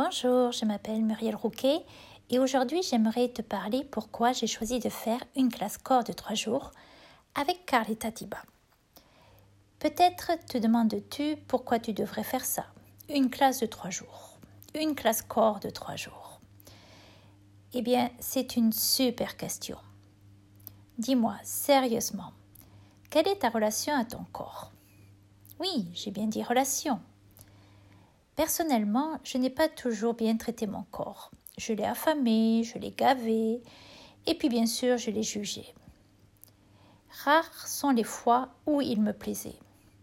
Bonjour, je m'appelle Muriel Rouquet et aujourd'hui j'aimerais te parler pourquoi j'ai choisi de faire une classe corps de trois jours avec Carlita Tiba. Peut-être te demandes-tu pourquoi tu devrais faire ça. Une classe de trois jours. Une classe corps de trois jours. Eh bien, c'est une super question. Dis-moi sérieusement, quelle est ta relation à ton corps? Oui, j'ai bien dit relation. Personnellement, je n'ai pas toujours bien traité mon corps. Je l'ai affamé, je l'ai gavé, et puis bien sûr, je l'ai jugé. Rares sont les fois où il me plaisait.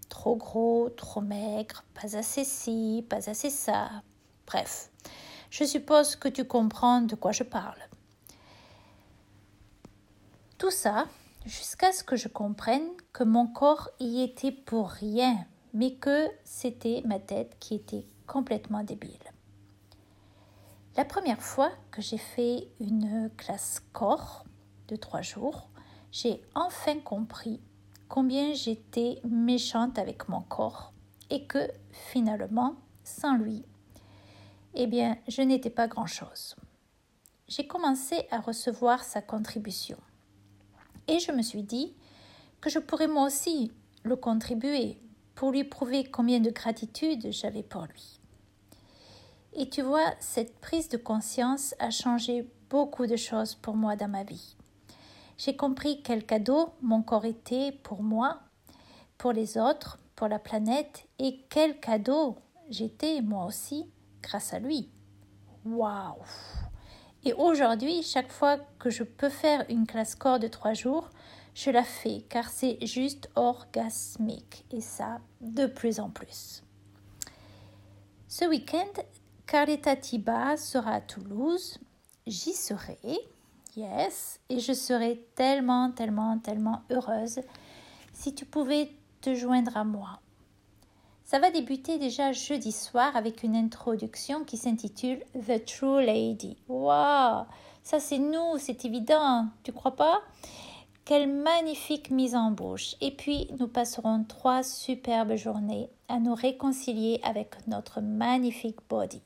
Trop gros, trop maigre, pas assez ci, pas assez ça. Bref, je suppose que tu comprends de quoi je parle. Tout ça jusqu'à ce que je comprenne que mon corps y était pour rien, mais que c'était ma tête qui était complètement débile. La première fois que j'ai fait une classe corps de trois jours, j'ai enfin compris combien j'étais méchante avec mon corps et que finalement, sans lui, eh bien, je n'étais pas grand-chose. J'ai commencé à recevoir sa contribution et je me suis dit que je pourrais moi aussi le contribuer pour lui prouver combien de gratitude j'avais pour lui. Et tu vois, cette prise de conscience a changé beaucoup de choses pour moi dans ma vie. J'ai compris quel cadeau mon corps était pour moi, pour les autres, pour la planète, et quel cadeau j'étais moi aussi grâce à lui. Waouh Et aujourd'hui, chaque fois que je peux faire une classe corps de trois jours, je la fais car c'est juste orgasmique et ça de plus en plus. Ce week-end, Carletta Tiba sera à Toulouse. J'y serai, yes, et je serai tellement, tellement, tellement heureuse si tu pouvais te joindre à moi. Ça va débuter déjà jeudi soir avec une introduction qui s'intitule The True Lady. Waouh, ça c'est nous, c'est évident, tu crois pas? Quelle magnifique mise en bouche. Et puis, nous passerons trois superbes journées à nous réconcilier avec notre magnifique body.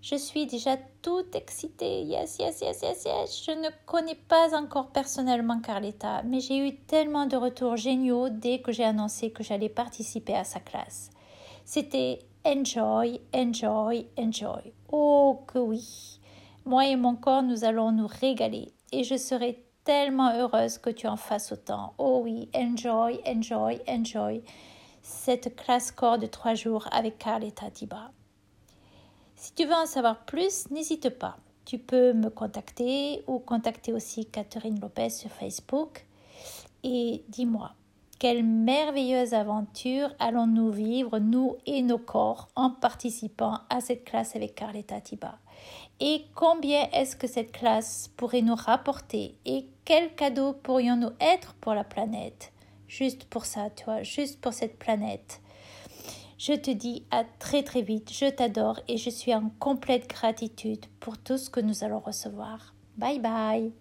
Je suis déjà toute excitée. Yes, yes, yes, yes, yes. Je ne connais pas encore personnellement Carletta, mais j'ai eu tellement de retours géniaux dès que j'ai annoncé que j'allais participer à sa classe. C'était enjoy, enjoy, enjoy. Oh que oui. Moi et mon corps, nous allons nous régaler et je serai tellement heureuse que tu en fasses autant. Oh oui, enjoy, enjoy, enjoy cette classe corps de trois jours avec Carletta Tiba. Si tu veux en savoir plus, n'hésite pas. Tu peux me contacter ou contacter aussi Catherine Lopez sur Facebook. Et dis-moi, quelle merveilleuse aventure allons-nous vivre, nous et nos corps, en participant à cette classe avec Carletta Tiba Et combien est-ce que cette classe pourrait nous rapporter Et quel cadeau pourrions-nous être pour la planète? Juste pour ça, toi, juste pour cette planète. Je te dis à très très vite, je t'adore et je suis en complète gratitude pour tout ce que nous allons recevoir. Bye bye